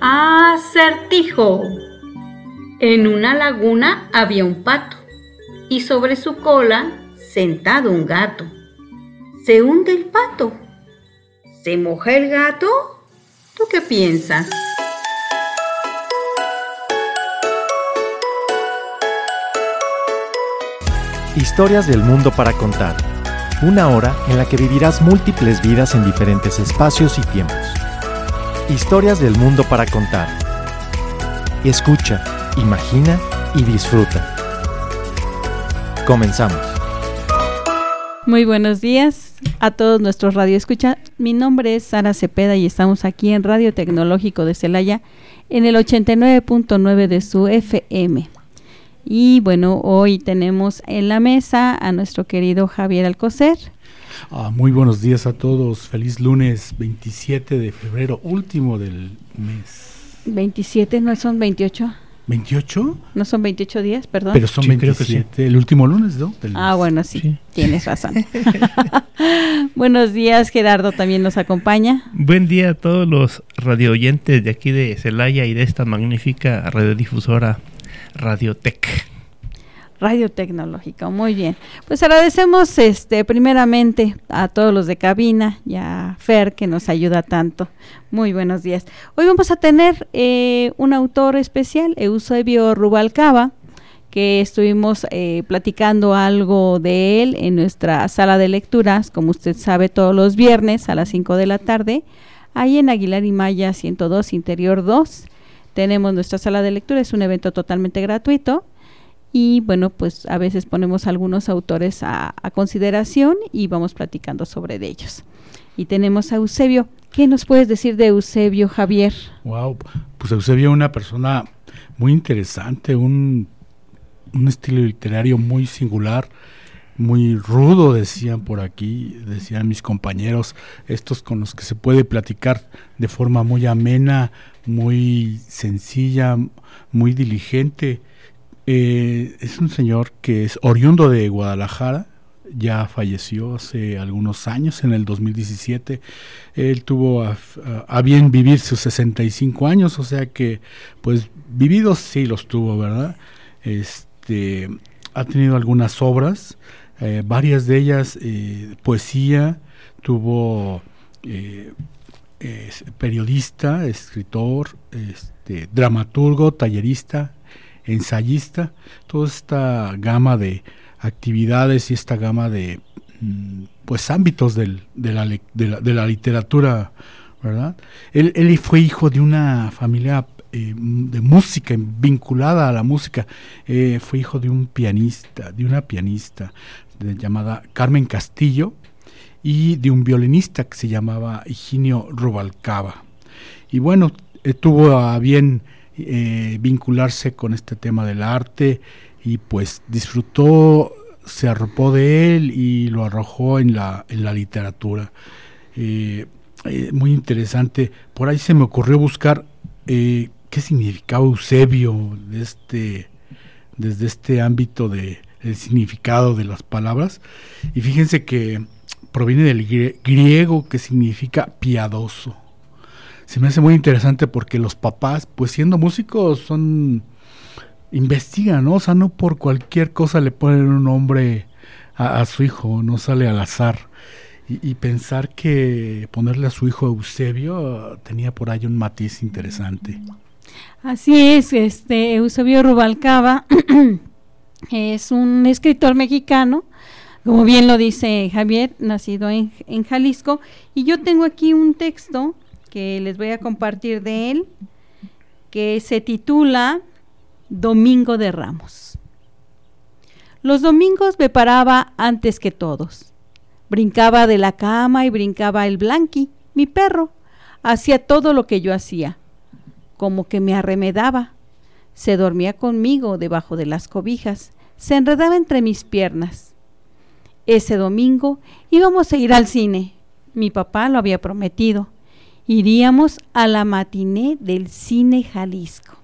Acertijo. En una laguna había un pato y sobre su cola sentado un gato. Se hunde el pato. ¿Se moja el gato? ¿Tú qué piensas? Historias del mundo para contar. Una hora en la que vivirás múltiples vidas en diferentes espacios y tiempos. Historias del mundo para contar. Escucha, imagina y disfruta. Comenzamos. Muy buenos días a todos nuestros radioescuchas. Mi nombre es Sara Cepeda y estamos aquí en Radio Tecnológico de Celaya en el 89.9 de su FM. Y bueno, hoy tenemos en la mesa a nuestro querido Javier Alcocer. Ah, muy buenos días a todos. Feliz lunes 27 de febrero, último del mes. 27, ¿no son 28? ¿28? No son 28 días, perdón. Pero son 27, el último lunes, ¿no? ah, bueno, sí, tienes razón. Buenos días, Gerardo también nos acompaña. Buen día a todos los radio oyentes de aquí de Celaya y de esta magnífica radiodifusora Radiotech. Radio Tecnológica, muy bien. Pues agradecemos este primeramente a todos los de cabina y a Fer que nos ayuda tanto. Muy buenos días. Hoy vamos a tener eh, un autor especial, Eusebio Rubalcaba, que estuvimos eh, platicando algo de él en nuestra sala de lecturas, como usted sabe, todos los viernes a las 5 de la tarde, ahí en Aguilar y Maya 102, Interior 2 tenemos nuestra sala de lectura, es un evento totalmente gratuito y bueno, pues a veces ponemos algunos autores a, consideración y vamos platicando sobre ellos. Y tenemos a Eusebio. ¿Qué nos puedes decir de Eusebio, Javier? Wow, pues Eusebio una persona muy interesante, un, un estilo literario muy singular, muy rudo, decían por aquí, decían mis compañeros, estos con los que se puede platicar de forma muy amena, muy sencilla, muy diligente. Eh, es un señor que es oriundo de Guadalajara, ya falleció hace algunos años, en el 2017. Él tuvo a, bien vivir sus 65 años, o sea que, pues, vividos sí los tuvo, ¿verdad? Este, ha tenido algunas obras, eh, varias de ellas eh, poesía, tuvo periodista, escritor, este, dramaturgo, tallerista, ensayista, toda esta gama de actividades y esta gama de mm, pues ámbitos de, la, de, literatura, ¿verdad? Él, fue hijo de una familia eh, de música, vinculada a la música, eh, fue hijo de un pianista, de una pianista llamada Carmen Castillo, y de un violinista que se llamaba Higinio Rubalcaba. Y bueno, eh, tuvo a bien eh, vincularse con este tema del arte y pues disfrutó, se arropó de él y lo arrojó en la, en la literatura. Eh, muy interesante. Por ahí se me ocurrió buscar qué significaba Eusebio de este, desde este ámbito de significado de las palabras. Y fíjense que proviene del griego que significa piadoso. Se me hace muy interesante porque los papás, pues siendo músicos, son investigan, ¿no? O sea, no por cualquier cosa le ponen un nombre a, su hijo, no sale al azar. Y, pensar que ponerle a su hijo Eusebio tenía por ahí un matiz interesante. Así es, este Eusebio Rubalcaba es un escritor mexicano como bien lo dice Javier, nacido en, Jalisco. Y yo tengo aquí un texto que les voy a compartir de él, que se titula Domingo de Ramos. Los domingos me paraba antes que todos. Brincaba de la cama y brincaba el Blanqui, mi perro. Hacía todo lo que yo hacía, como que me arremedaba. Se dormía conmigo debajo de las cobijas, se enredaba entre mis piernas ese domingo íbamos a ir al cine. Mi papá lo había prometido. Iríamos a la matiné del cine Jalisco.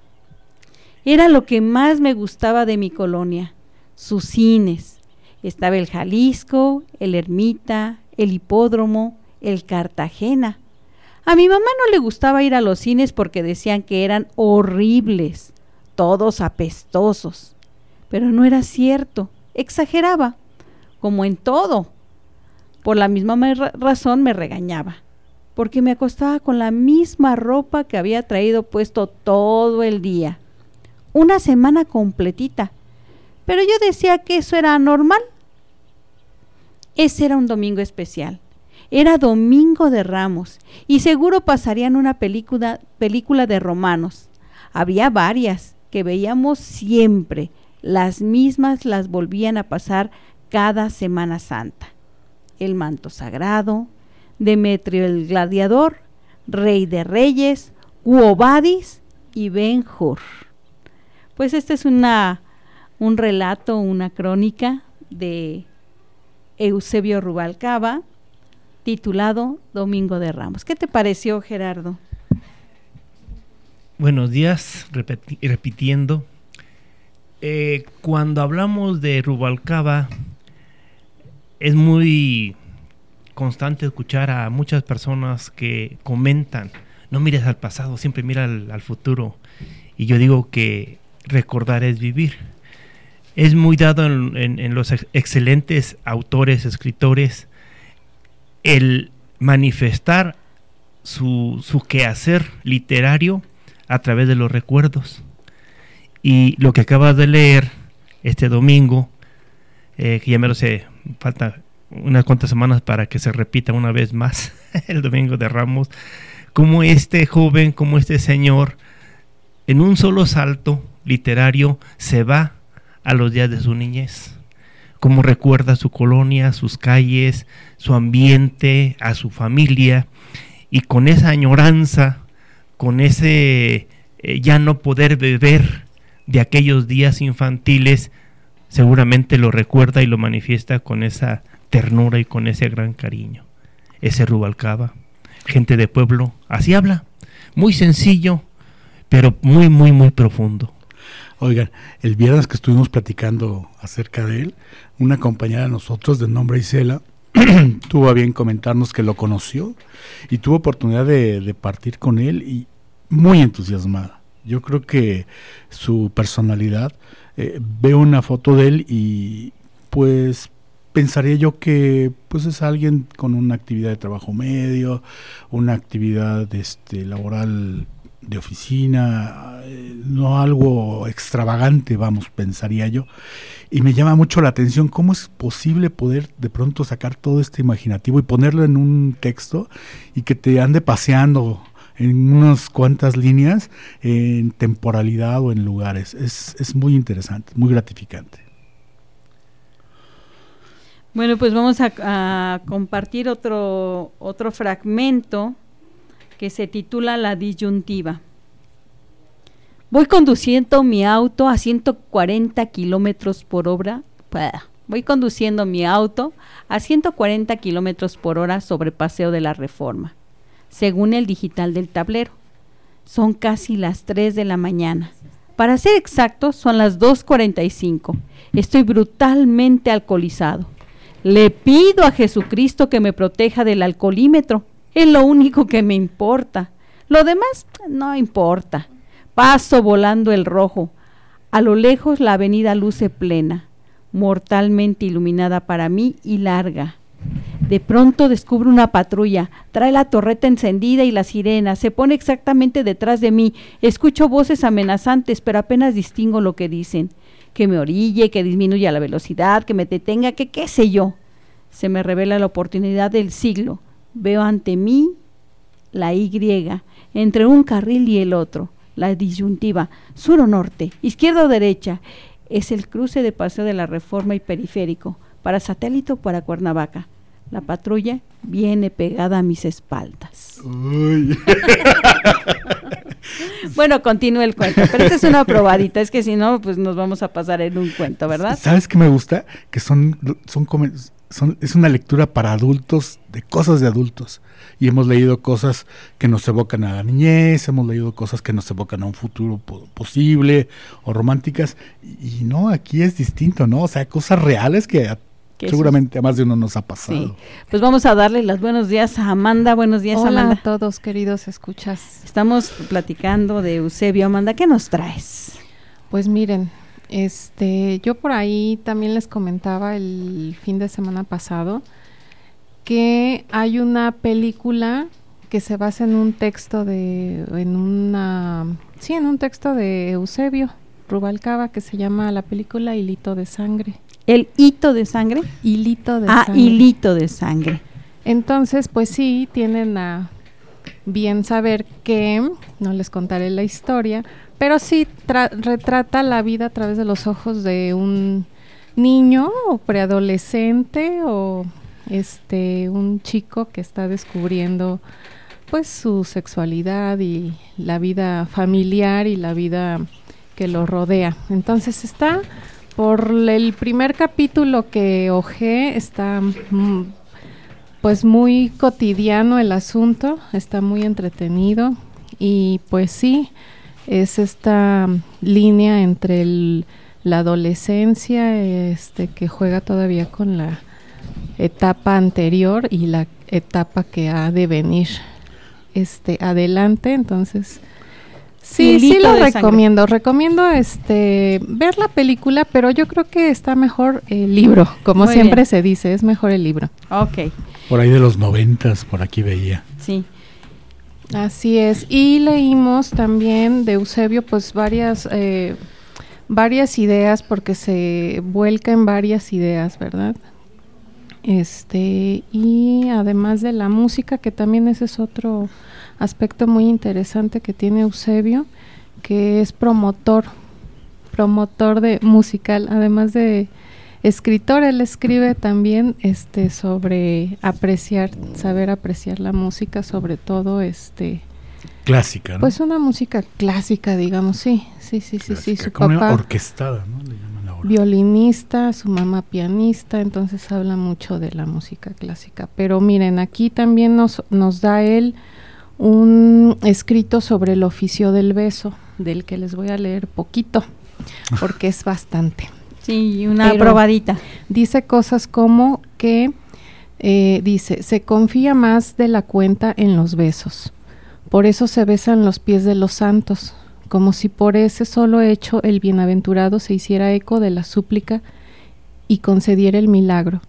Era lo que más me gustaba de mi colonia, sus cines. Estaba el Jalisco, el Ermita, el Hipódromo, el Cartagena. A mi mamá no le gustaba ir a los cines porque decían que eran horribles, todos apestosos. Pero no era cierto, exageraba, como en todo. Por la misma razón me regañaba, porque me acostaba con la misma ropa que había traído puesto todo el día. Una semana completita. Pero yo decía que eso era normal. Ese era un domingo especial. Era domingo de Ramos y seguro pasarían una película, película de romanos. Había varias que veíamos siempre. Las mismas las volvían a pasar cada Semana Santa. El manto sagrado, Demetrio el gladiador, Rey de Reyes, Uobadis y Ben Hur. Pues este es una, un relato, una crónica de Eusebio Rubalcaba, titulado Domingo de Ramos. ¿Qué te pareció, Gerardo? Buenos días, repitiendo. Eh, cuando hablamos de Rubalcaba, es muy constante escuchar a muchas personas que comentan, no mires al pasado, siempre mira al, futuro. Y yo digo que recordar es vivir. Es muy dado en los excelentes autores, escritores, el manifestar su, su quehacer literario a través de los recuerdos. Y lo que acabas de leer este domingo, eh, que ya me lo sé, falta unas cuantas semanas para que se repita una vez más el domingo de Ramos, como este joven, como este señor, en un solo salto literario se va a los días de su niñez. Cómo recuerda su colonia, sus calles, su ambiente, a su familia, y con esa añoranza, con ese eh, ya no poder beber de aquellos días infantiles, seguramente lo recuerda y lo manifiesta con esa ternura y con ese gran cariño. Ese Rubalcaba, gente de pueblo, así habla, muy sencillo, pero muy, muy, muy profundo. Oigan, el viernes que estuvimos platicando acerca de él, una compañera de nosotros de nombre Isela tuvo a bien comentarnos que lo conoció y tuvo oportunidad de, partir con él y muy entusiasmada. Yo creo que su personalidad, eh, veo una foto de él y pues pensaría yo que pues es alguien con una actividad de trabajo medio, una actividad este, laboral de oficina, eh, no algo extravagante, vamos, pensaría yo. Y me llama mucho la atención cómo es posible poder de pronto sacar todo este imaginativo y ponerlo en un texto y que te ande paseando en unas cuantas líneas en temporalidad o en lugares. Es, es muy interesante, muy gratificante. Bueno, pues vamos a, a compartir otro, otro fragmento que se titula La disyuntiva. Voy conduciendo mi auto a 140 kilómetros por hora. Voy conduciendo mi auto a 140 kilómetros por hora sobre Paseo de la Reforma, según el digital del tablero. Son casi las 3 de la mañana. Para ser exactos, son las 2.45. Estoy brutalmente alcoholizado. Le pido a Jesucristo que me proteja del alcoholímetro es lo único que me importa. Lo demás no importa. Paso volando el rojo. A lo lejos la avenida luce plena, mortalmente iluminada para mí y larga. De pronto descubro una patrulla, trae la torreta encendida y la sirena, se pone exactamente detrás de mí, escucho voces amenazantes, pero apenas distingo lo que dicen. Que me orille, que disminuya la velocidad, que me detenga, que qué sé yo. Se me revela la oportunidad del siglo Veo ante mí la Y entre un carril y el otro, la disyuntiva sur o norte, izquierda o derecha. Es el cruce de paseo de la Reforma y Periférico, para satélite o para Cuernavaca. La patrulla viene pegada a mis espaldas. bueno, continúa el cuento, pero esta es una probadita, es que si no, pues nos vamos a pasar en un cuento, ¿verdad? ¿Sabes qué me gusta? Que son, son, es una lectura para adultos de cosas de adultos. Y hemos leído cosas que nos evocan a la niñez, hemos leído cosas que nos evocan a un futuro posible o románticas. Y, no, aquí es distinto, ¿no? O sea, cosas reales que Seguramente a más de uno nos ha pasado. Sí. Pues vamos a darle los buenos días a Amanda. Buenos días, Hola Amanda. a todos, queridos escuchas. Estamos platicando de Eusebio. Amanda, ¿qué nos traes? Pues miren, este, yo por ahí también les comentaba el fin de semana pasado que hay una película que se basa en un texto de, en una, sí, en un texto de Eusebio Rubalcaba que se llama la película Hilito de Sangre. ¿El hito de sangre? Hilito de ah, sangre. hilito de sangre. Entonces, pues sí, tienen a bien saber que, no les contaré la historia, pero sí retrata la vida a través de los ojos de un niño o preadolescente o este un chico que está descubriendo pues su sexualidad y la vida familiar y la vida que lo rodea. Entonces está por el primer capítulo que ojé, está mm, pues muy cotidiano el asunto, está muy entretenido y pues sí, es esta línea entre la adolescencia este, que juega todavía con la etapa anterior y la etapa que ha de venir este adelante. Entonces sí sí lo recomiendo. Recomiendo este ver la película pero yo creo que está mejor el libro como siempre se dice es mejor el libro. Ok. por ahí de los noventas por aquí veía. Sí. Así es. Y leímos también de Eusebio pues varias eh, varias ideas porque se vuelca en varias ideas verdad este, y además de la música, que también ese es otro aspecto muy interesante que tiene Eusebio, que es promotor, promotor de musical, además de escritor, él escribe también este sobre apreciar, saber apreciar la música, sobre todo este clásica, ¿no? Pues una música clásica, digamos, sí, sí, sí, sí, sí, su papá orquestada, ¿no? violinista, su mamá pianista, entonces habla mucho de la música clásica. Pero miren, aquí también nos, nos da él un escrito sobre el oficio del beso, del que les voy a leer poquito, porque es bastante. Sí, una probadita. Dice cosas como que, eh, dice, se confía más de la cuenta en los besos. Por eso se besan los pies de los santos, como si por ese solo hecho el bienaventurado se hiciera eco de la súplica y concediera el milagro,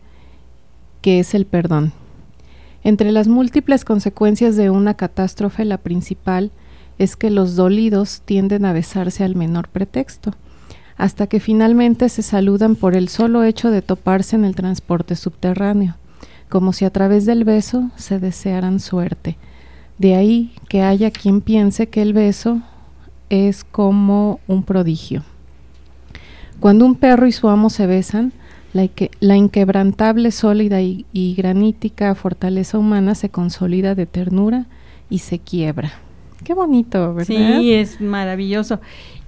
que es el perdón. Entre las múltiples consecuencias de una catástrofe, la principal es que los dolidos tienden a besarse al menor pretexto, hasta que finalmente se saludan por el solo hecho de toparse en el transporte subterráneo, como si a través del beso se desearan suerte. De ahí que haya quien piense que el beso es como un prodigio. Cuando un perro y su amo se besan, la, la inquebrantable, sólida y, granítica fortaleza humana se consolida de ternura y se quiebra. Qué bonito, ¿verdad? Sí, es maravilloso.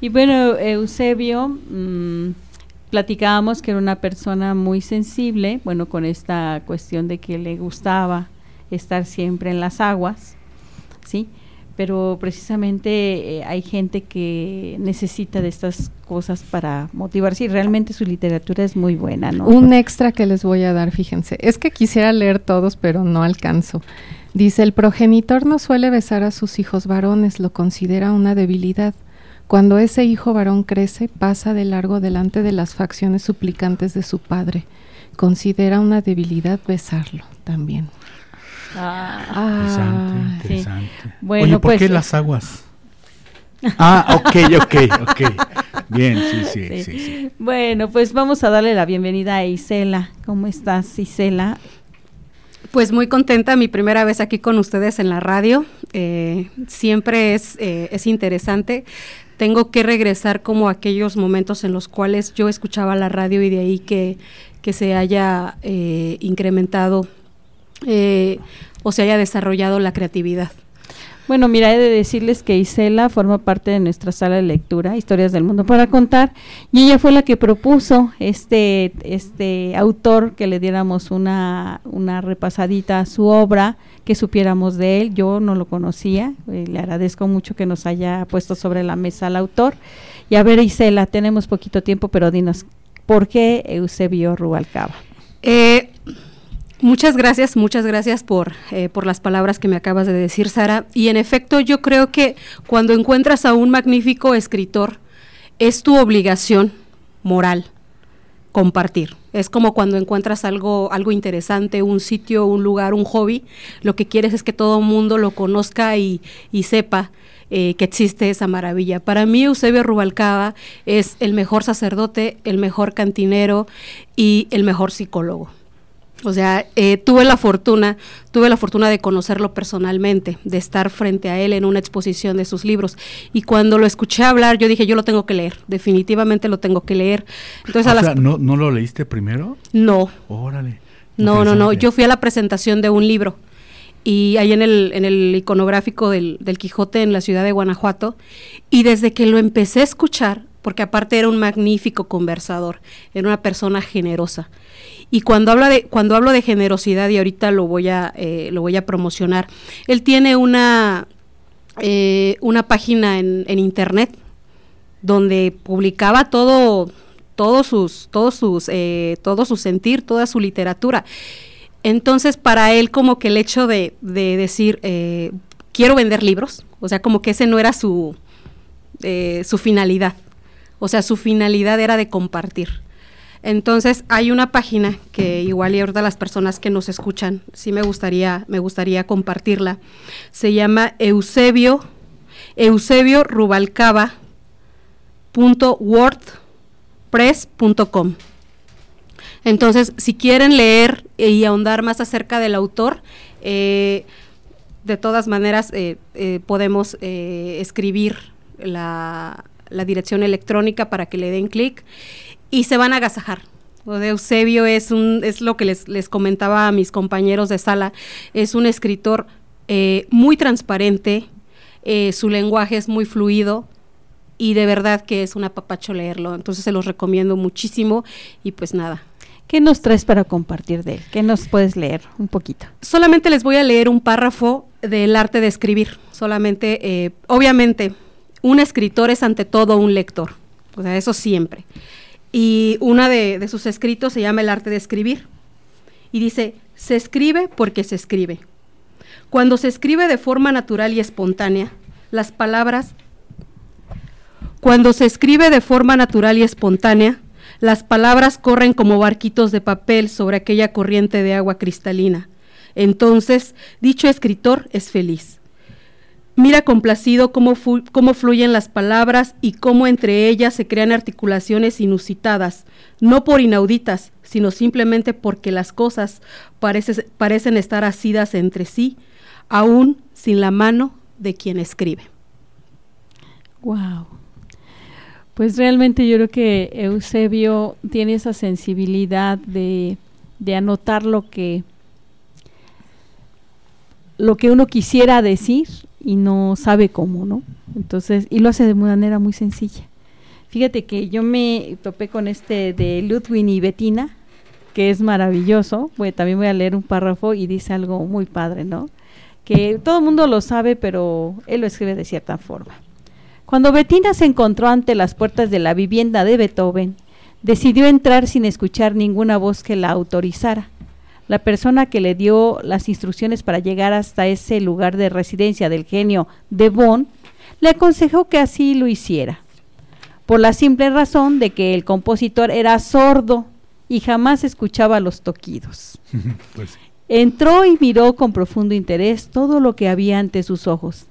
Y bueno, Eusebio, mmm, platicábamos que era una persona muy sensible, bueno, con esta cuestión de que le gustaba estar siempre en las aguas, ¿sí? Pero precisamente eh, hay gente que necesita de estas cosas para motivarse y realmente su literatura es muy buena, ¿no? Un extra que les voy a dar, fíjense, es que quisiera leer todos, pero no alcanzo. Dice, el progenitor no suele besar a sus hijos varones, lo considera una debilidad. Cuando ese hijo varón crece, pasa de largo delante de las facciones suplicantes de su padre. Considera una debilidad besarlo también. Ah, interesante, interesante. Bueno, Oye, ¿por pues, qué las aguas? ah, ok, ok, ok. Bien, sí, sí, sí, sí, Bueno, pues vamos a darle la bienvenida a Isela. ¿Cómo estás, Isela? Pues muy contenta, mi primera vez aquí con ustedes en la radio. Eh, siempre es, eh, es interesante. Tengo que regresar como aquellos momentos en los cuales yo escuchaba la radio y de ahí que, que se haya eh, incrementado eh, o se haya desarrollado la creatividad. Bueno, mira, he de decirles que Isela forma parte de nuestra sala de lectura, Historias del Mundo para Contar, y ella fue la que propuso este, este autor que le diéramos una, una repasadita a su obra, que supiéramos de él. Yo no lo conocía, eh, le agradezco mucho que nos haya puesto sobre la mesa al autor. Y a ver, Isela, tenemos poquito tiempo, pero dinos, ¿por qué Eusebio Rubalcaba? Eh, muchas gracias, muchas gracias por, eh, por las palabras que me acabas de decir, Sara. Y en efecto, yo creo que cuando encuentras a un magnífico escritor, es tu obligación moral compartir. Es como cuando encuentras algo, algo interesante, un sitio, un lugar, un hobby, lo que quieres es que todo el mundo lo conozca y, y sepa eh, que existe esa maravilla. Para mí Eusebio Rubalcaba es el mejor sacerdote, el mejor cantinero y el mejor psicólogo. O sea, eh, tuve la fortuna, tuve la fortuna de conocerlo personalmente, de estar frente a él en una exposición de sus libros. Y cuando lo escuché hablar, yo dije, yo lo tengo que leer, definitivamente lo tengo que leer. Entonces, o sea, ¿no, ¿no lo leíste primero? No. Órale. No, no, no. Yo fui a la presentación de un libro y ahí en el, en el iconográfico del, del Quijote en la ciudad de Guanajuato. Y desde que lo empecé a escuchar, porque aparte era un magnífico conversador, era una persona generosa. Y cuando habla de, cuando hablo de generosidad, y ahorita lo voy a, eh, lo voy a promocionar, él tiene una, eh, una página en, internet donde publicaba todo, todos sus, todos sus, eh, su sentir, toda su literatura. Entonces, para él, como que el hecho de, de decir, eh, quiero vender libros, o sea, como que ese no era su, eh, su finalidad. O sea, su finalidad era de compartir. Entonces, hay una página que igual y ahorita las personas que nos escuchan, sí me gustaría, me gustaría compartirla. Se llama Eusebio, Eusebio Rubalcaba entonces, si quieren leer y ahondar más acerca del autor, eh, de todas maneras eh, eh, podemos escribir la, la, dirección electrónica para que le den clic y se van a agasajar. O de Eusebio es, un, es lo que les, les, comentaba a mis compañeros de sala, es un escritor eh, muy transparente, su lenguaje es muy fluido, y de verdad que es un apapacho leerlo. Entonces se los recomiendo muchísimo y pues nada, ¿Qué nos traes para compartir de él? ¿Qué nos puedes leer un poquito? Solamente les voy a leer un párrafo del arte de escribir. Solamente, eh, obviamente, un escritor es ante todo un lector. O sea, eso siempre. Y una de, de sus escritos se llama El arte de escribir. Y dice, se escribe porque se escribe. Cuando se escribe de forma natural y espontánea, las palabras... Cuando se escribe de forma natural y espontánea, las palabras corren como barquitos de papel sobre aquella corriente de agua cristalina. Entonces, dicho escritor es feliz. Mira complacido cómo, cómo, fluyen las palabras y cómo entre ellas se crean articulaciones inusitadas, no por inauditas, sino simplemente porque las cosas parece, parecen estar asidas entre sí, aún sin la mano de quien escribe. Wow. Pues realmente yo creo que Eusebio tiene esa sensibilidad de, de anotar lo que lo que uno quisiera decir y no sabe cómo, ¿no? Entonces, y lo hace de manera muy sencilla. Fíjate que yo me topé con este de Ludwig y Bettina, que es maravilloso. Voy, también voy a leer un párrafo y dice algo muy padre, ¿no? Que todo el mundo lo sabe, pero él lo escribe de cierta forma. Cuando Bettina se encontró ante las puertas de la vivienda de Beethoven, decidió entrar sin escuchar ninguna voz que la autorizara. La persona que le dio las instrucciones para llegar hasta ese lugar de residencia del genio de Bonn le aconsejó que así lo hiciera, por la simple razón de que el compositor era sordo y jamás escuchaba los toquidos. pues. Entró y miró con profundo interés todo lo que había ante sus ojos.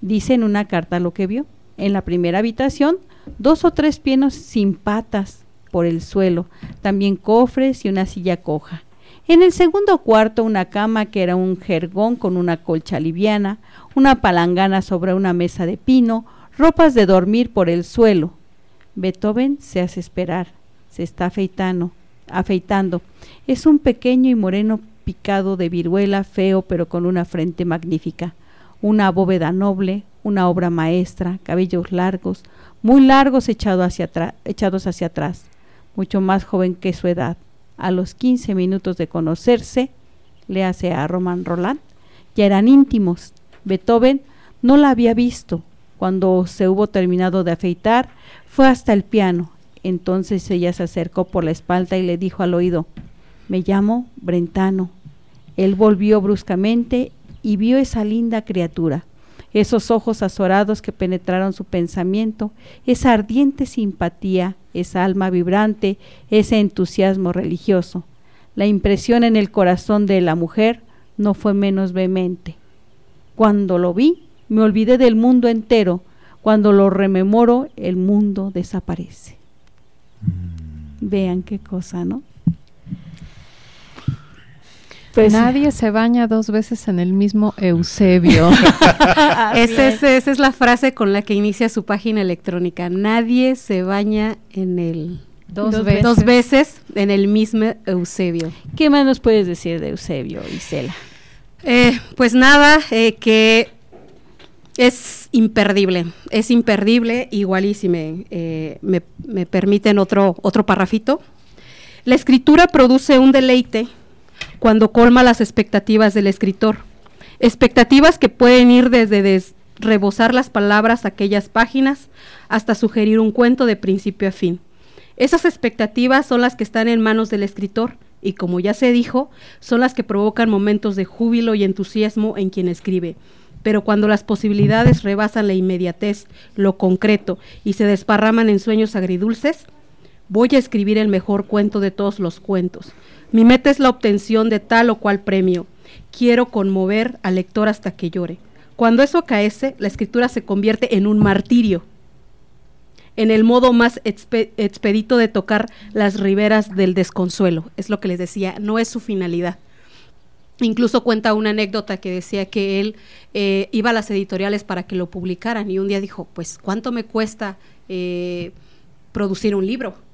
Dice en una carta lo que vio. En la primera habitación, dos o tres pianos sin patas por el suelo, también cofres y una silla coja. En el segundo cuarto, una cama que era un jergón con una colcha liviana, una palangana sobre una mesa de pino, ropas de dormir por el suelo. Beethoven se hace esperar, se está afeitando, afeitando. Es un pequeño y moreno picado de viruela, feo pero con una frente magnífica, una bóveda noble, una obra maestra, cabellos largos, muy largos echados hacia atrás, mucho más joven que su edad. A los 15 minutos de conocerse, le hace a Roman Roland, ya eran íntimos. Beethoven no la había visto. Cuando se hubo terminado de afeitar, fue hasta el piano. Entonces ella se acercó por la espalda y le dijo al oído, Me llamo Brentano. Él volvió bruscamente y vio esa linda criatura, esos ojos azorados que penetraron su pensamiento, esa ardiente simpatía, esa alma vibrante, ese entusiasmo religioso. La impresión en el corazón de la mujer no fue menos vehemente. Cuando lo vi, me olvidé del mundo entero. Cuando lo rememoro, el mundo desaparece. Mm. Vean qué cosa, ¿no? Pues, Nadie se baña dos veces en el mismo Eusebio. esa, es. esa es la frase con la que inicia su página electrónica. Nadie se baña en el Dos, veces. dos, veces. en el mismo Eusebio. ¿Qué más nos puedes decir de Eusebio, Isela? Eh, pues nada, eh, que es imperdible, es imperdible, igual y si me, eh, me, me permiten otro, otro parrafito. La escritura produce un deleite cuando colma las expectativas del escritor. Expectativas que pueden ir desde rebosar las palabras aquellas páginas hasta sugerir un cuento de principio a fin. Esas expectativas son las que están en manos del escritor y como ya se dijo, son las que provocan momentos de júbilo y entusiasmo en quien escribe. Pero cuando las posibilidades rebasan la inmediatez, lo concreto y se desparraman en sueños agridulces, voy a escribir el mejor cuento de todos los cuentos, mi meta es la obtención de tal o cual premio. Quiero conmover al lector hasta que llore. Cuando eso acaece, la escritura se convierte en un martirio, en el modo más expedito de tocar las riberas del desconsuelo. Es lo que les decía, no es su finalidad. Incluso cuenta una anécdota que decía que él eh, iba a las editoriales para que lo publicaran y un día dijo, pues, ¿cuánto me cuesta eh, producir un libro?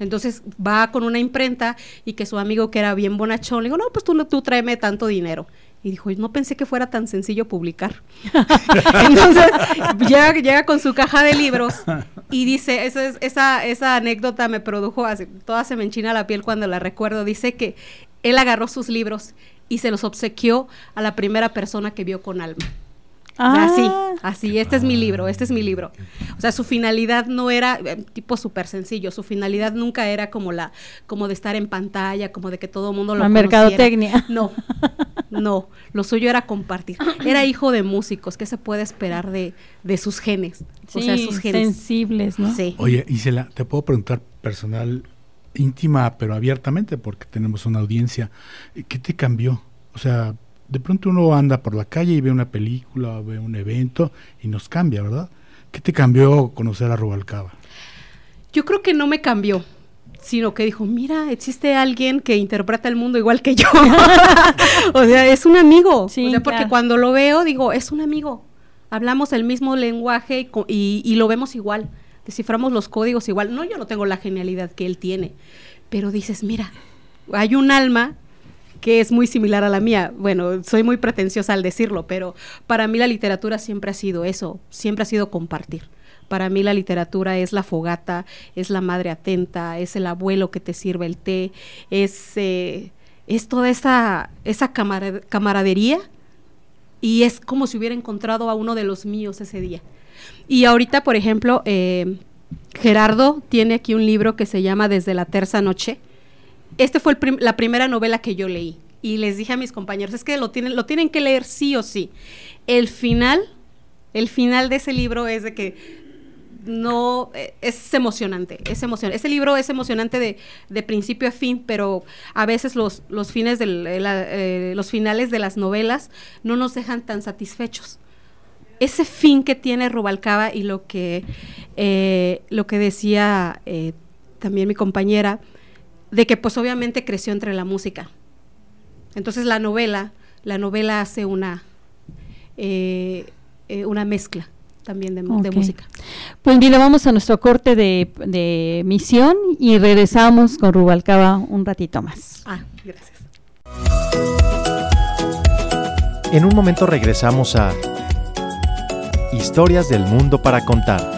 Entonces va con una imprenta y que su amigo que era bien bonachón, le digo, no, pues tú, tú tráeme tanto dinero. Y dijo, no pensé que fuera tan sencillo publicar. Entonces llega, llega, con su caja de libros y dice, esa, esa, esa anécdota me produjo, así, toda se me enchina la piel cuando la recuerdo, dice que él agarró sus libros y se los obsequió a la primera persona que vio con alma ah. así, este es mi libro, este es mi libro. O sea, su finalidad no era eh, tipo súper sencillo, su finalidad nunca era como la, como de estar en pantalla, como de que todo el mundo lo La mercadotecnia. No, no, lo suyo era compartir. Era hijo de músicos, ¿qué se puede esperar de, de sus genes? o sea, sus genes. sensibles, ¿no? Sí. Oye, Isela, te puedo preguntar personal, íntima, pero abiertamente, porque tenemos una audiencia, ¿qué te cambió? O sea, de pronto uno anda por la calle y ve una película, ve un evento y nos cambia, ¿verdad? ¿Qué te cambió conocer a Rubalcaba? Yo creo que no me cambió, sino que dijo, mira, existe alguien que interpreta el mundo igual que yo. o sea, es un amigo. Sí, o sea, porque cuando lo veo, digo, es un amigo. Hablamos el mismo lenguaje y, y lo vemos igual. Desciframos los códigos igual. No, yo no tengo la genialidad que él tiene. Pero dices, mira, hay un alma que es muy similar a la mía. Bueno, soy muy pretenciosa al decirlo, pero para mí la literatura siempre ha sido eso, siempre ha sido compartir. Para mí la literatura es la fogata, es la madre atenta, es el abuelo que te sirve el té, es, eh, es toda esa, esa camaradería y es como si hubiera encontrado a uno de los míos ese día. Y ahorita, por ejemplo, eh, Gerardo tiene aquí un libro que se llama Desde la terza noche, este fue la primera novela que yo leí. Y les dije a mis compañeros, es que lo tienen, lo tienen que leer sí o sí. El final, el final de ese libro es de que no eh, es emocionante, es emocionante. Ese libro es emocionante de, principio a fin, pero a veces los, los fines eh, los finales de las novelas no nos dejan tan satisfechos. Ese fin que tiene Rubalcaba y lo que, eh, lo que decía también mi compañera, de que pues obviamente creció entre la música. Entonces la novela, la novela hace una, eh, eh, una mezcla también de, música. Pues mira, vamos a nuestro corte de, de, misión y regresamos con Rubalcaba un ratito más. Ah, gracias. En un momento regresamos a Historias del Mundo para Contar.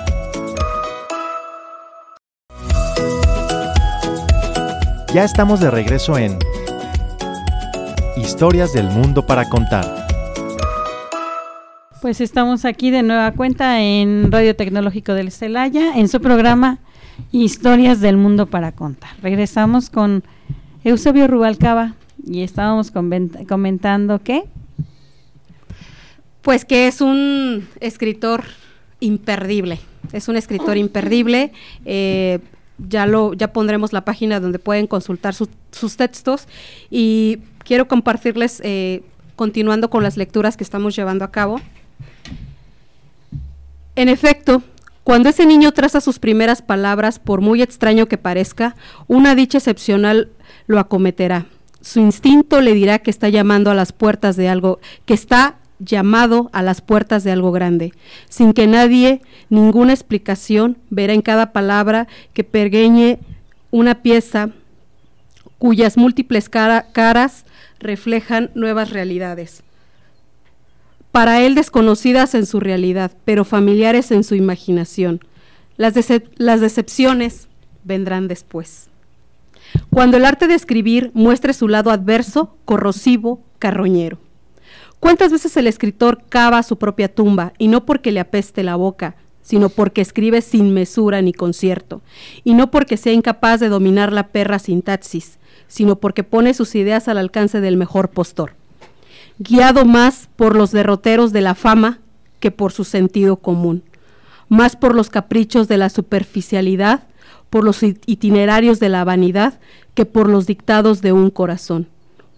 Ya estamos de regreso en Historias del Mundo para Contar. Pues estamos aquí de nueva cuenta en Radio Tecnológico del Celaya, en su programa Historias del Mundo para Contar. Regresamos con Eusebio Rubalcaba, y estábamos comentando que... Pues que es un escritor imperdible, es un escritor imperdible. Eh, ya lo ya pondremos la página donde pueden consultar sus textos y quiero compartirles eh, continuando con las lecturas que estamos llevando a cabo. En efecto, cuando ese niño traza sus primeras palabras, por muy extraño que parezca, una dicha excepcional lo acometerá. Su instinto le dirá que está llamando a las puertas de algo, que está llamado a las puertas de algo grande, sin que nadie, ninguna explicación, verá en cada palabra que pergueñe una pieza cuyas múltiples caras reflejan nuevas realidades. Para él desconocidas en su realidad, pero familiares en su imaginación. Las, las decepciones vendrán después. Cuando el arte de escribir muestre su lado adverso, corrosivo, carroñero. ¿Cuántas veces el escritor cava su propia tumba, y no porque le apeste la boca, sino porque escribe sin mesura ni concierto, y no porque sea incapaz de dominar la perra sintaxis, sino porque pone sus ideas al alcance del mejor postor, guiado más por los derroteros de la fama que por su sentido común, más por los caprichos de la superficialidad, por los itinerarios de la vanidad, que por los dictados de un corazón.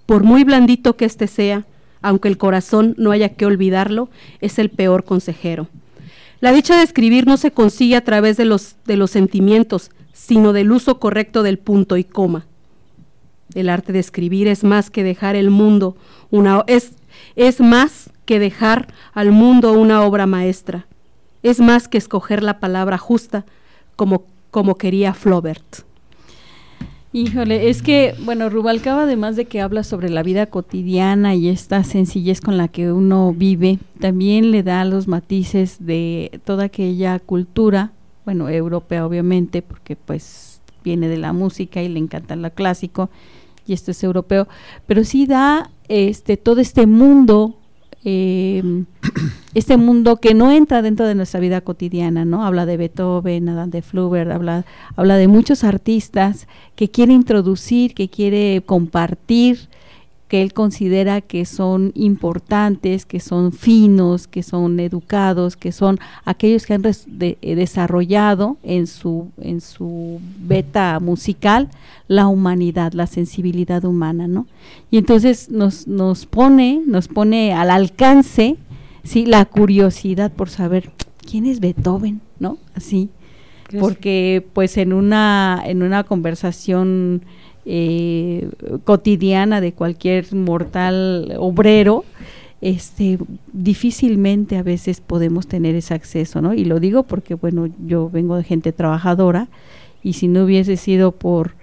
Por muy blandito que éste sea, aunque el corazón no haya que olvidarlo, es el peor consejero. La dicha de escribir no se consigue a través de los, de los sentimientos, sino del uso correcto del punto y coma. El arte de escribir es más que dejar el mundo una es, es más que dejar al mundo una obra maestra. Es más que escoger la palabra justa como, como quería Flaubert. Híjole, es que, bueno, Rubalcaba, además de que habla sobre la vida cotidiana y esta sencillez con la que uno vive, también le da los matices de toda aquella cultura, bueno, europea obviamente, porque pues viene de la música y le encanta lo clásico, y esto es europeo, pero sí da este todo este mundo eh, este mundo que no entra dentro de nuestra vida cotidiana, ¿no? Habla de Beethoven, de Fluber, habla, habla de muchos artistas que quiere introducir, que quiere compartir que él considera que son importantes, que son finos, que son educados, que son aquellos que han eh, desarrollado en su, en su beta musical la humanidad, la sensibilidad humana, ¿no? Y entonces nos, nos pone, nos pone al alcance, sí, la curiosidad por saber quién es Beethoven, ¿no? Así, porque pues en una, en una conversación eh, cotidiana de cualquier mortal obrero, este, difícilmente a veces podemos tener ese acceso, ¿no? Y lo digo porque, bueno, yo vengo de gente trabajadora y si no hubiese sido por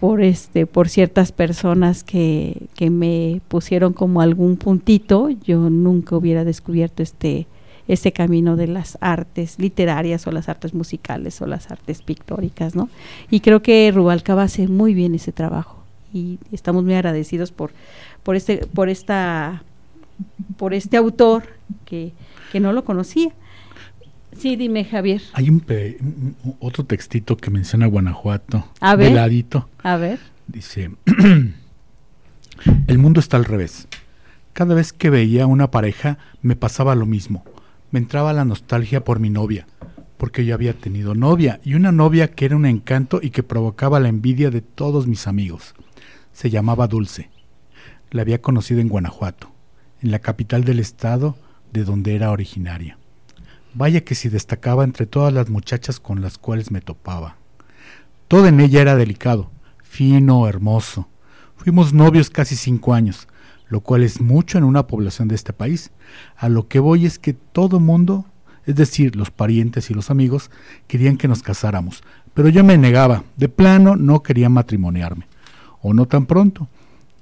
por este por ciertas personas que, que me pusieron como algún puntito yo nunca hubiera descubierto este ese camino de las artes literarias o las artes musicales o las artes pictóricas, ¿no? Y creo que Rubalcaba hace muy bien ese trabajo y estamos muy agradecidos por, por este, por esta, por este autor que, que no lo conocía. Sí, dime, Javier. Hay un, otro textito que menciona Guanajuato, a ver, A ver. Dice, el mundo está al revés. Cada vez que veía una pareja me pasaba lo mismo me entraba la nostalgia por mi novia, porque yo había tenido novia, y una novia que era un encanto y que provocaba la envidia de todos mis amigos. Se llamaba Dulce. La había conocido en Guanajuato, en la capital del estado de donde era originaria. Vaya que si destacaba entre todas las muchachas con las cuales me topaba. Todo en ella era delicado, fino, hermoso. Fuimos novios casi cinco años, lo cual es mucho en una población de este país. A lo que voy es que todo mundo, es decir, los parientes y los amigos, querían que nos casáramos, pero yo me negaba, de plano no quería matrimoniarme, o no tan pronto.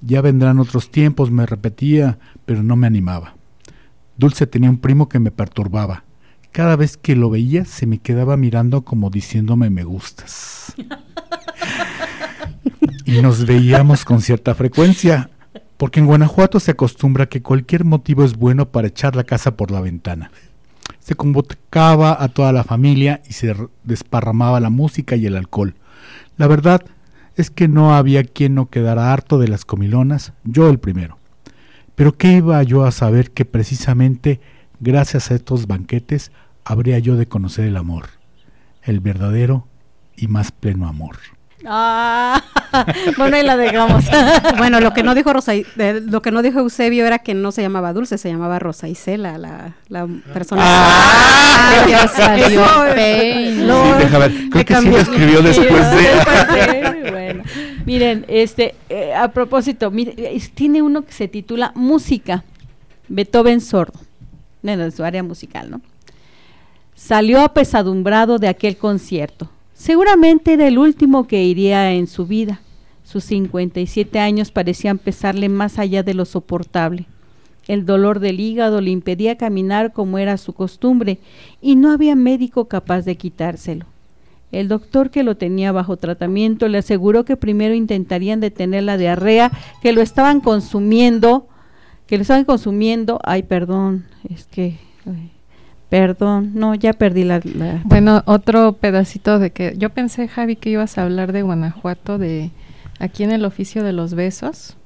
Ya vendrán otros tiempos, me repetía, pero no me animaba. Dulce tenía un primo que me perturbaba. Cada vez que lo veía se me quedaba mirando como diciéndome me gustas. y nos veíamos con cierta frecuencia, porque en Guanajuato se acostumbra que cualquier motivo es bueno para echar la casa por la ventana. Se convocaba a toda la familia y se desparramaba la música y el alcohol. La verdad es que no había quien no quedara harto de las comilonas, yo el primero. Pero qué iba yo a saber que precisamente gracias a estos banquetes habría yo de conocer el amor, el verdadero y más pleno amor. Ah, bueno, ahí la dejamos. bueno, lo que no dijo Rosa, lo que no dijo Eusebio era que no se llamaba Dulce, se llamaba Rosa Isela, la, la persona. Ah, que... sí, deja ver, creo que sí lo escribió después de. bueno, miren, este, eh, a propósito, mire, tiene uno que se titula Música, Beethoven sordo, en su área musical, ¿no? Salió apesadumbrado de aquel concierto Seguramente era el último que iría en su vida. Sus 57 años parecían pesarle más allá de lo soportable. El dolor del hígado le impedía caminar como era su costumbre y no había médico capaz de quitárselo. El doctor que lo tenía bajo tratamiento le aseguró que primero intentarían detener la diarrea, que lo estaban consumiendo, que lo estaban consumiendo. Ay, perdón, es que Perdón, no, ya perdí la, Bueno, otro pedacito de que yo pensé, Javi, que ibas a hablar de Guanajuato, de aquí en el oficio de los besos.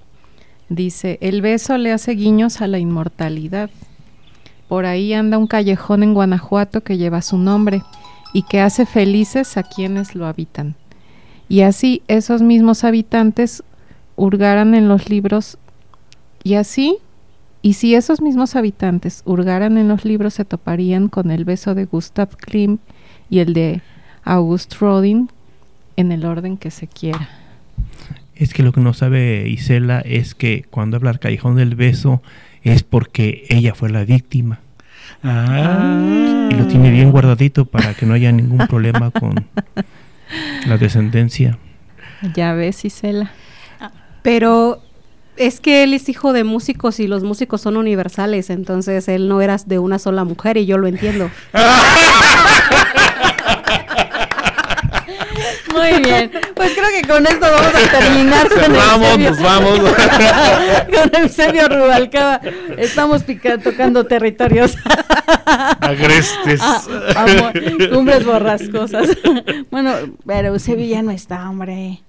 Dice, el beso le hace guiños a la inmortalidad. Por ahí anda un callejón en Guanajuato que lleva su nombre y que hace felices a quienes lo habitan. Y así esos mismos habitantes hurgaran en los libros y así y si esos mismos habitantes hurgaran en los libros, se toparían con el beso de Gustav Klimt y el de August Rodin en el orden que se quiera. Es que lo que no sabe Isela es que cuando habla el callejón del beso es porque ella fue la víctima. Ah. Y lo tiene bien guardadito para que no haya ningún problema con la descendencia. Ya ves, Isela. Pero es que él es hijo de músicos y los músicos son universales, entonces él no era de una sola mujer y yo lo entiendo. Muy bien, pues creo que con esto vamos a terminar con Vamos, nos vamos. con Eusebio Rubalcaba. Estamos tocando territorios. Agrestes. Ah, cumbres borrascosas. bueno, pero Eusebio ya no está, hombre.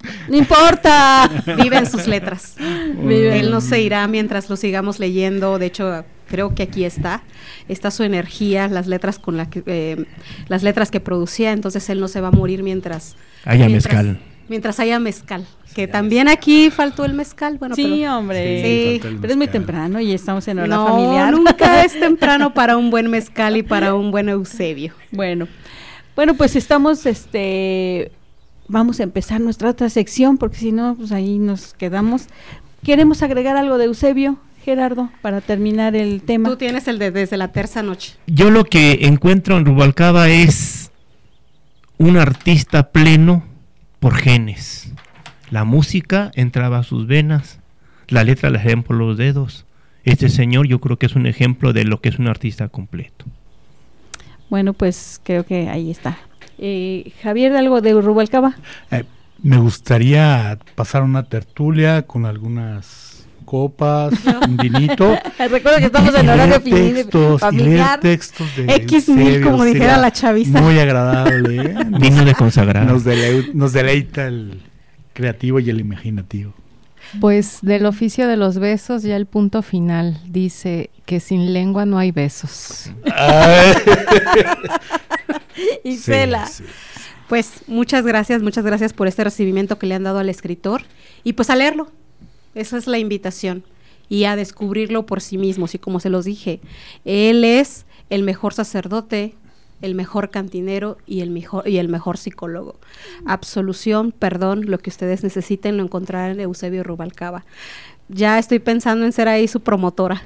No importa. Vive en sus letras. Él no se irá mientras lo sigamos leyendo. De hecho, creo que aquí está. Está su energía, las letras con la que, eh, las letras que producía. Entonces él no se va a morir mientras haya mezcal. Mientras haya mezcal. Que también aquí faltó el mezcal. Bueno, sí, hombre. pero es muy temprano y estamos en hora no, familiar. Nunca es temprano para un buen mezcal y para un buen Eusebio. Bueno. Bueno, pues estamos este vamos a empezar nuestra otra sección, porque si no, pues ahí nos quedamos. ¿Queremos agregar algo de Eusebio, Gerardo, para terminar el tema? Tú tienes el de desde la tercera noche. Yo lo que encuentro en Rubalcaba es un artista pleno por genes. La música entraba a sus venas, la letra la hacían por los dedos. Este señor yo creo que es un ejemplo de lo que es un artista completo. Bueno, pues creo que ahí está. Eh, Javier, ¿algo de Rubalcaba? Eh, me gustaría pasar una tertulia con algunas copas, un vinito. Recuerdo que estamos en horario textos, y leer textos de X mil, como dijera la chaviza. Muy agradable. ¿eh? Vino de consagrar. Nos, nos deleita el creativo y el imaginativo. Pues del oficio de los besos, ya el punto final dice que sin lengua no hay besos. y Cela. Pues muchas gracias, muchas gracias por este recibimiento que le han dado al escritor y pues a leerlo. Esa es la invitación y a descubrirlo por sí mismos. Y como se los dije, él es el mejor sacerdote, el mejor cantinero y el mejor, y el mejor psicólogo. Absolución, perdón, lo que ustedes necesiten lo encontrarán en Eusebio Rubalcaba. Ya estoy pensando en ser ahí su promotora.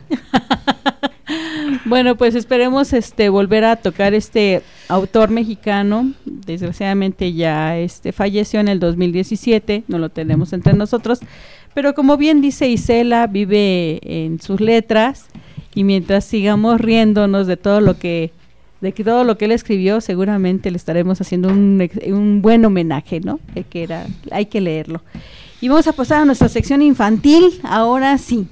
bueno, pues esperemos este volver a tocar este autor mexicano. Desgraciadamente ya este falleció en el 2017, no lo tenemos entre nosotros, pero como bien dice Isela, vive en sus letras y mientras sigamos riéndonos de todo lo que de que todo lo que él escribió seguramente le estaremos haciendo un, buen homenaje, ¿no? De que era, hay que leerlo. Y vamos a pasar a nuestra sección infantil, ahora sí.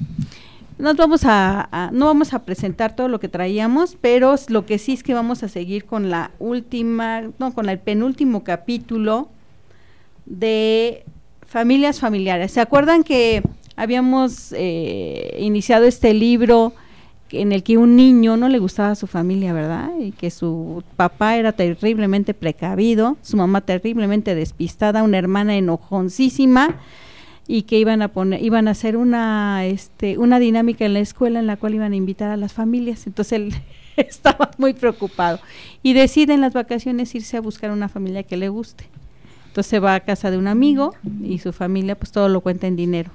Nos vamos a, no vamos a presentar todo lo que traíamos, pero lo que sí es que vamos a seguir con la última, no, con el penúltimo capítulo de familias familiares. ¿Se acuerdan que habíamos eh, iniciado este libro en el que un niño no le gustaba a su familia, ¿verdad? Y que su papá era terriblemente precavido, su mamá terriblemente despistada, una hermana enojoncísima y que iban a poner iban a hacer una este una dinámica en la escuela en la cual iban a invitar a las familias. Entonces él estaba muy preocupado y decide en las vacaciones irse a buscar una familia que le guste. Entonces se va a casa de un amigo y su familia pues todo lo cuenta en dinero.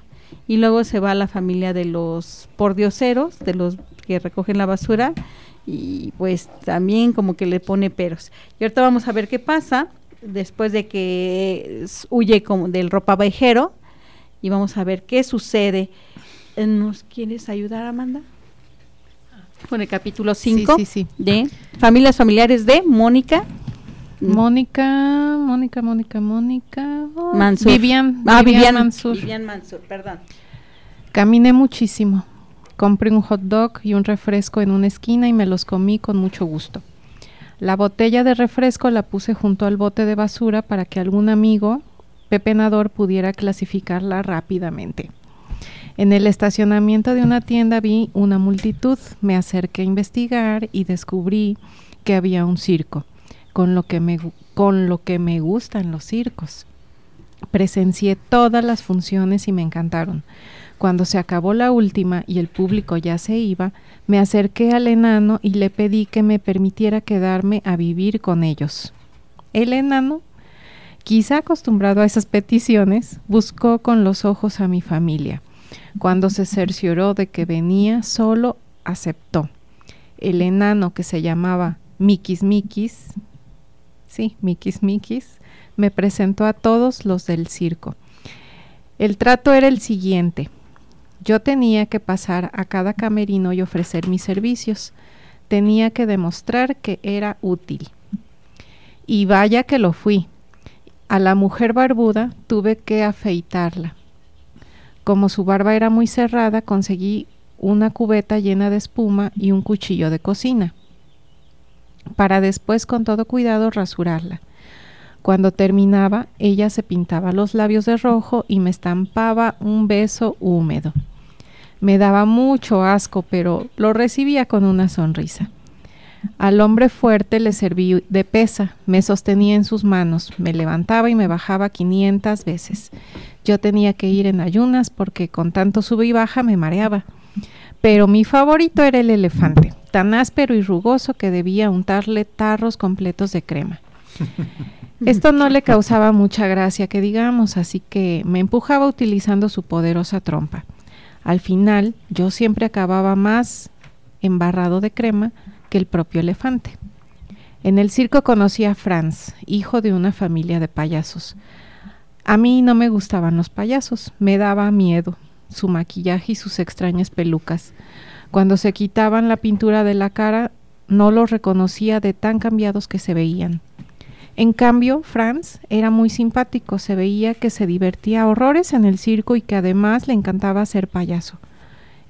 Y luego se va a la familia de los pordioseros, de los que recogen la basura y pues también como que le pone peros. Y ahorita vamos a ver qué pasa después de que huye como del ropa vejero y vamos a ver qué sucede. ¿Nos quieres ayudar, Amanda? Con el capítulo 5 de Familias Familiares de Mónica. Mónica, Mónica, Mónica, Mónica. Mansur. Vivian, ah, Vivian, Mansur. Vivian Mansur, perdón. Caminé muchísimo. Compré un hot dog y un refresco en una esquina y me los comí con mucho gusto. La botella de refresco la puse junto al bote de basura para que algún amigo pepenador pudiera clasificarla rápidamente. En el estacionamiento de una tienda vi una multitud, me acerqué a investigar y descubrí que había un circo, con lo que me, con lo que me gustan los circos. Presencié todas las funciones y me encantaron. Cuando se acabó la última y el público ya se iba, me acerqué al enano y le pedí que me permitiera quedarme a vivir con ellos. El enano, quizá acostumbrado a esas peticiones, buscó con los ojos a mi familia. Cuando se cercioró de que venía, solo aceptó. El enano que se llamaba Mikis Mikis, sí, Mikis Mikis, me presentó a todos los del circo. El trato era el siguiente. Yo tenía que pasar a cada camerino y ofrecer mis servicios. Tenía que demostrar que era útil. Y vaya que lo fui. A la mujer barbuda tuve que afeitarla. Como su barba era muy cerrada, conseguí una cubeta llena de espuma y un cuchillo de cocina, para después con todo cuidado rasurarla. Cuando terminaba, ella se pintaba los labios de rojo y me estampaba un beso húmedo. Me daba mucho asco, pero lo recibía con una sonrisa. Al hombre fuerte le serví de pesa, me sostenía en sus manos, me levantaba y me bajaba 500 veces. Yo tenía que ir en ayunas porque con tanto sube y baja me mareaba. Pero mi favorito era el elefante, tan áspero y rugoso que debía untarle tarros completos de crema. Esto no le causaba mucha gracia que digamos, así que me empujaba utilizando su poderosa trompa. Al final, yo siempre acababa más embarrado de crema el propio elefante. En el circo conocí a Franz, hijo de una familia de payasos. A mí no me gustaban los payasos, me daba miedo su maquillaje y sus extrañas pelucas. Cuando se quitaban la pintura de la cara, no los reconocía de tan cambiados que se veían. En cambio, Franz era muy simpático, se veía que se divertía horrores en el circo y que además le encantaba ser payaso.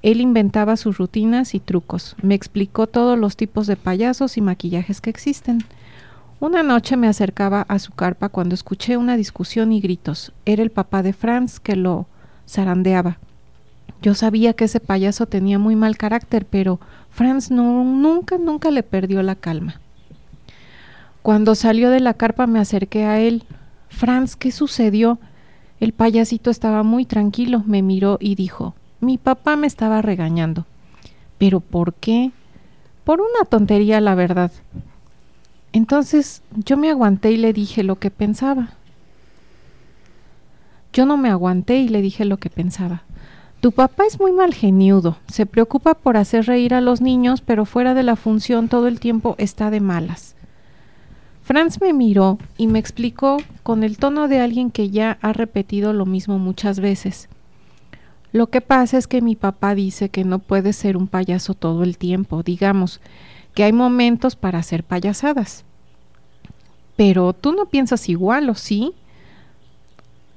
Él inventaba sus rutinas y trucos, me explicó todos los tipos de payasos y maquillajes que existen. Una noche me acercaba a su carpa cuando escuché una discusión y gritos. Era el papá de Franz que lo zarandeaba. Yo sabía que ese payaso tenía muy mal carácter, pero Franz no, nunca, nunca le perdió la calma. Cuando salió de la carpa me acerqué a él. Franz, ¿qué sucedió? El payasito estaba muy tranquilo, me miró y dijo, mi papá me estaba regañando. ¿Pero por qué? Por una tontería, la verdad. Entonces yo me aguanté y le dije lo que pensaba. Yo no me aguanté y le dije lo que pensaba. Tu papá es muy mal geniudo, se preocupa por hacer reír a los niños, pero fuera de la función todo el tiempo está de malas. Franz me miró y me explicó con el tono de alguien que ya ha repetido lo mismo muchas veces. Lo que pasa es que mi papá dice que no puede ser un payaso todo el tiempo, digamos, que hay momentos para hacer payasadas. Pero tú no piensas igual, ¿o sí?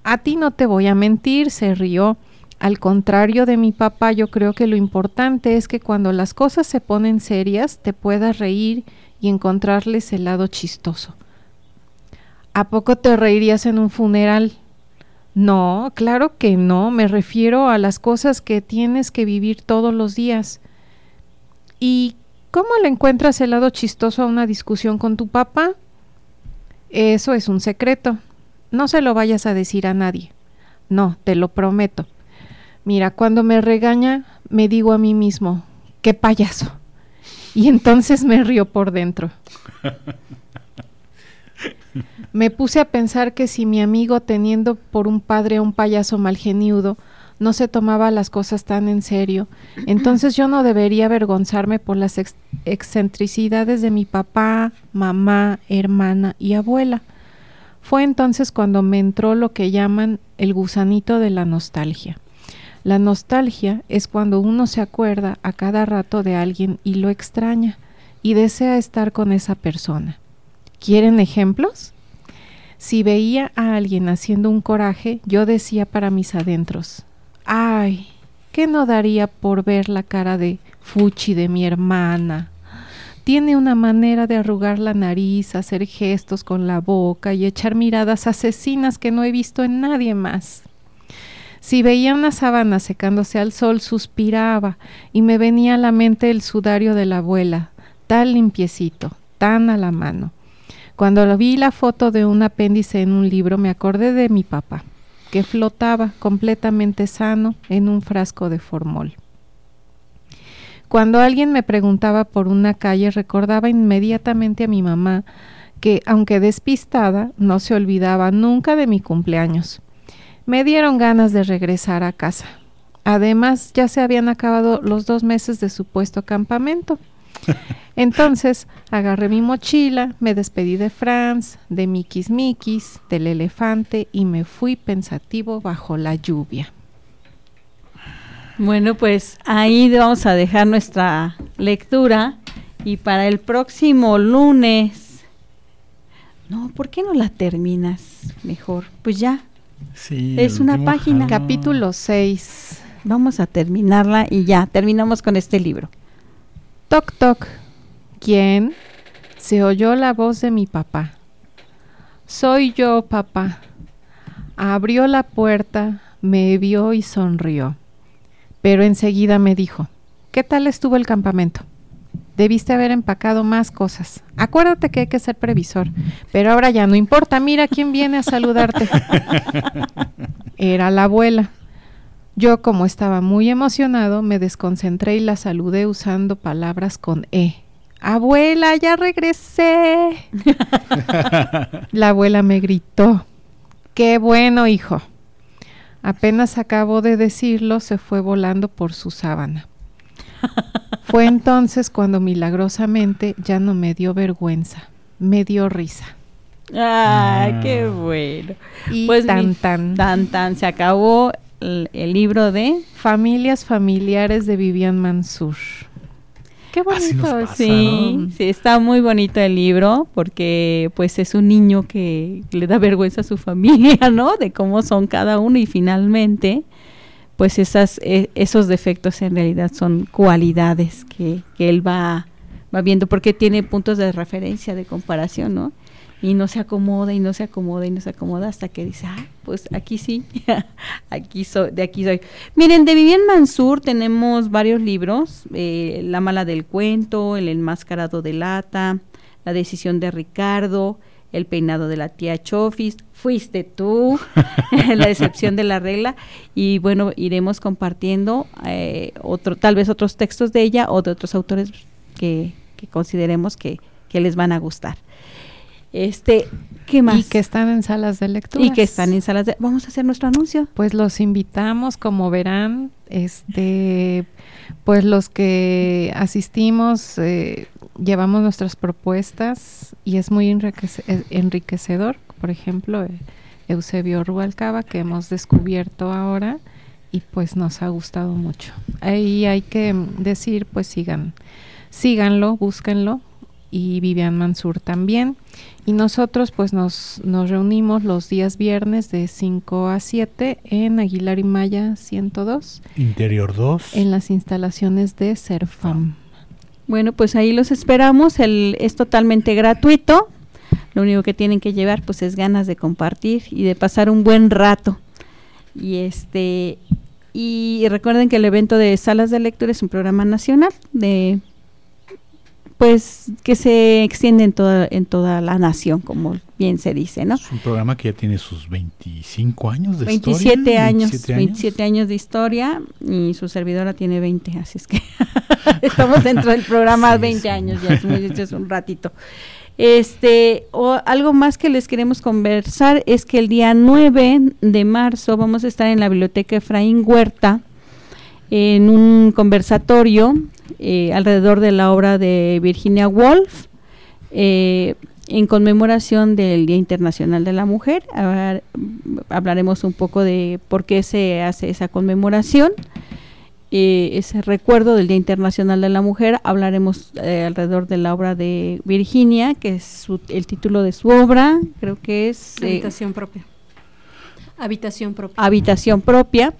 A ti no te voy a mentir, se rió. Al contrario de mi papá, yo creo que lo importante es que cuando las cosas se ponen serias, te puedas reír y encontrarles el lado chistoso. ¿A poco te reirías en un funeral? No, claro que no, me refiero a las cosas que tienes que vivir todos los días. ¿Y cómo le encuentras el lado chistoso a una discusión con tu papá? Eso es un secreto. No se lo vayas a decir a nadie. No, te lo prometo. Mira, cuando me regaña, me digo a mí mismo, qué payaso. Y entonces me río por dentro. Me puse a pensar que si mi amigo, teniendo por un padre a un payaso malgeniudo, no se tomaba las cosas tan en serio, entonces yo no debería avergonzarme por las excentricidades de mi papá, mamá, hermana y abuela. Fue entonces cuando me entró lo que llaman el gusanito de la nostalgia. La nostalgia es cuando uno se acuerda a cada rato de alguien y lo extraña y desea estar con esa persona. ¿Quieren ejemplos? Si veía a alguien haciendo un coraje, yo decía para mis adentros, ay, ¿qué no daría por ver la cara de Fuchi de mi hermana? Tiene una manera de arrugar la nariz, hacer gestos con la boca y echar miradas asesinas que no he visto en nadie más. Si veía una sábana secándose al sol, suspiraba y me venía a la mente el sudario de la abuela, tan limpiecito, tan a la mano. Cuando vi la foto de un apéndice en un libro, me acordé de mi papá, que flotaba completamente sano en un frasco de formol. Cuando alguien me preguntaba por una calle, recordaba inmediatamente a mi mamá, que, aunque despistada, no se olvidaba nunca de mi cumpleaños. Me dieron ganas de regresar a casa. Además, ya se habían acabado los dos meses de supuesto campamento. Entonces agarré mi mochila, me despedí de Franz, de Mikis Mikis, del elefante y me fui pensativo bajo la lluvia. Bueno, pues ahí vamos a dejar nuestra lectura y para el próximo lunes. No, ¿por qué no la terminas mejor? Pues ya. Sí, es una página. Capítulo 6. Vamos a terminarla y ya, terminamos con este libro. Toc, toc. ¿Quién? Se oyó la voz de mi papá. Soy yo, papá. Abrió la puerta, me vio y sonrió. Pero enseguida me dijo, ¿qué tal estuvo el campamento? Debiste haber empacado más cosas. Acuérdate que hay que ser previsor. Pero ahora ya no importa, mira quién viene a saludarte. Era la abuela. Yo, como estaba muy emocionado, me desconcentré y la saludé usando palabras con E. Abuela, ya regresé. la abuela me gritó. Qué bueno, hijo. Apenas acabó de decirlo, se fue volando por su sábana. Fue entonces cuando milagrosamente ya no me dio vergüenza, me dio risa. ¡Ah, qué bueno! Y pues tan, tan. Tan, tan, se acabó el, libro de Familias Familiares de Vivian Mansur. Qué bonito, sí, sí, está muy bonito el libro porque pues es un niño que le da vergüenza a su familia, ¿no? De cómo son cada uno y finalmente pues esas, e, esos defectos en realidad son cualidades que, que él va, va viendo porque tiene puntos de referencia, de comparación, ¿no? Y no se acomoda y no se acomoda y no se acomoda hasta que dice, ah, pues aquí sí, aquí soy, de aquí soy. Miren, de Vivian Mansur tenemos varios libros, eh, La mala del cuento, El enmascarado de lata, La decisión de Ricardo, El peinado de la tía Chofis, Fuiste tú, La decepción de la regla, y bueno, iremos compartiendo eh, otro, tal vez otros textos de ella o de otros autores que, que consideremos que, que les van a gustar. Este, ¿qué más? Y que están en salas de lectura. Y que están en salas de Vamos a hacer nuestro anuncio. Pues los invitamos, como verán, este pues los que asistimos eh, llevamos nuestras propuestas y es muy eh, enriquecedor, por ejemplo, eh, Eusebio Rubalcaba que hemos descubierto ahora y pues nos ha gustado mucho. Ahí hay que decir, pues sigan, síganlo, búsquenlo y Vivian Mansur también. Y nosotros pues nos, nos reunimos los días viernes de 5 a 7 en Aguilar y Maya 102. Interior 2. En las instalaciones de Serfam. Bueno, pues ahí los esperamos. El, es totalmente gratuito. Lo único que tienen que llevar pues es ganas de compartir y de pasar un buen rato. Y este y recuerden que el evento de salas de lectura es un programa nacional de pues que se extiende en toda, en toda la nación, como bien se dice, ¿no? Es un programa que ya tiene sus 25 años de 27 historia. Años, 27 años, 27 años de historia y su servidora tiene 20, así es que estamos dentro del programa Sí, 20 sí. años, ya es, muy- es un ratito. Este, o algo más que les queremos conversar es que el día 9 de marzo vamos a estar en la biblioteca Efraín Huerta en un conversatorio eh, alrededor de la obra de Virginia Woolf eh, en conmemoración del Día Internacional de la Mujer. Hablar- hablaremos un poco de por qué se hace esa conmemoración, eh, ese recuerdo del Día Internacional de la Mujer. Hablaremos alrededor de la obra de Virginia, que es su- el título de su obra, creo que es Habitación propia. Habitación propia. habitación propia.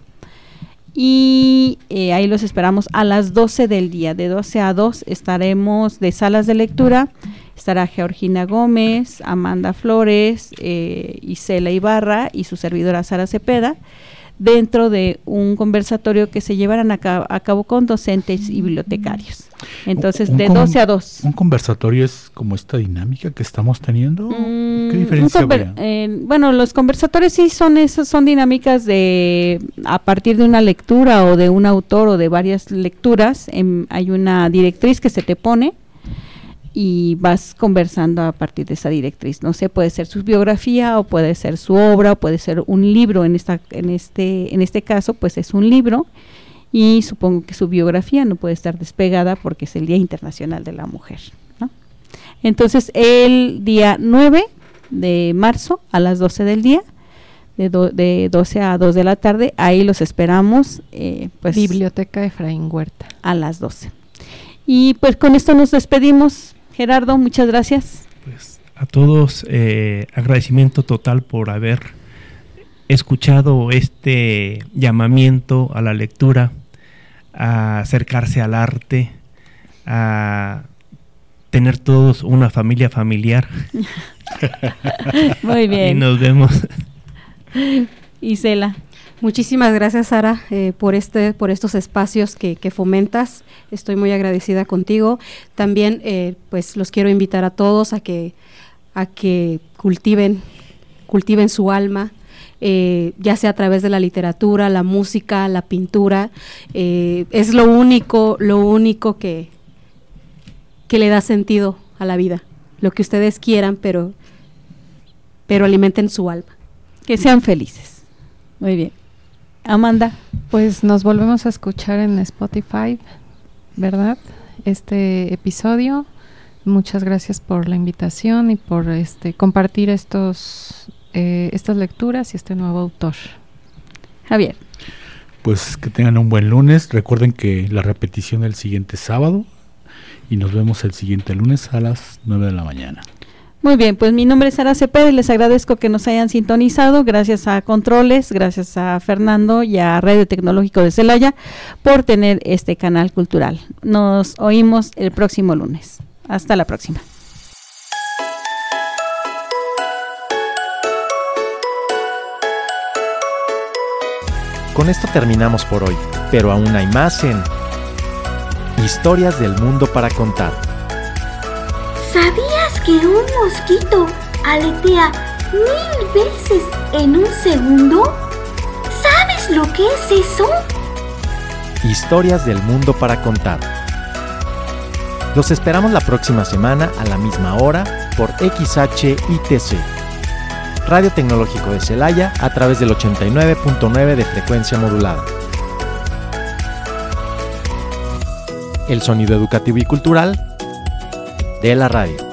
Y eh, ahí los esperamos a las 12 del día. De 12 a 2 estaremos de salas de lectura. Estará Georgina Gómez, Amanda Flores, eh, Isela Ibarra y su servidora Sara Cepeda dentro de un conversatorio que se llevarán a cabo, a cabo con docentes y bibliotecarios. Entonces, Un de con- 12 a 2. Un conversatorio es como esta dinámica que estamos teniendo. Mm, ¿Qué diferencia habría? eh, bueno, los conversatorios sí son esas, son dinámicas de a partir de una lectura o de un autor o de varias lecturas. em, hay una directriz que se te pone y vas conversando a partir de esa directriz. No sé, puede ser su biografía o puede ser su obra o puede ser un libro. En esta, en este, en este caso, pues es un libro y supongo que su biografía no puede estar despegada porque es el Día Internacional de la Mujer. ¿no? Entonces, el día 9 de marzo a las 12 del día, de, do- de 12 a 2 de la tarde, ahí los esperamos, eh, pues Biblioteca Efraín Huerta. a las 12. Y pues con esto nos despedimos. Gerardo, muchas gracias. Pues a todos eh, agradecimiento total por haber escuchado este llamamiento a la lectura, a acercarse al arte, a tener todos una familia familiar. Muy Y bien. nos vemos. Isela, Muchísimas gracias, Sara, eh, por este, por estos espacios que, que fomentas. Estoy muy agradecida contigo. También, eh, pues, los quiero invitar a todos a que, a que cultiven, cultiven su alma, eh, ya sea a través de la literatura, la música, la pintura. Eh, es lo único, lo único que, que le da sentido a la vida. Lo que ustedes quieran, pero, pero alimenten su alma. que sean felices. Muy bien. Amanda, Pues nos volvemos a escuchar en Spotify, ¿verdad? Este episodio. Muchas gracias por la invitación y por este compartir estos eh, estas lecturas y este nuevo autor. Javier. Pues que tengan un buen lunes. Recuerden que la repetición el siguiente sábado y nos vemos el siguiente lunes a las 9 de la mañana. Muy bien, pues mi nombre es Sara Cepeda y les agradezco que nos hayan sintonizado. Gracias a Controles, gracias a Fernando y a Radio Tecnológico de Celaya por tener este canal cultural. Nos oímos el próximo lunes. Hasta la próxima. Con esto terminamos por hoy, pero aún hay más en Historias del Mundo para Contar. ¿Sabías que un mosquito aletea mil veces en un segundo? ¿Sabes lo que es eso? Historias del Mundo para Contar. Los esperamos la próxima semana a la misma hora por XHITC, Radio Tecnológico de Celaya a través del 89.9 de frecuencia modulada. El sonido educativo y cultural de la radio.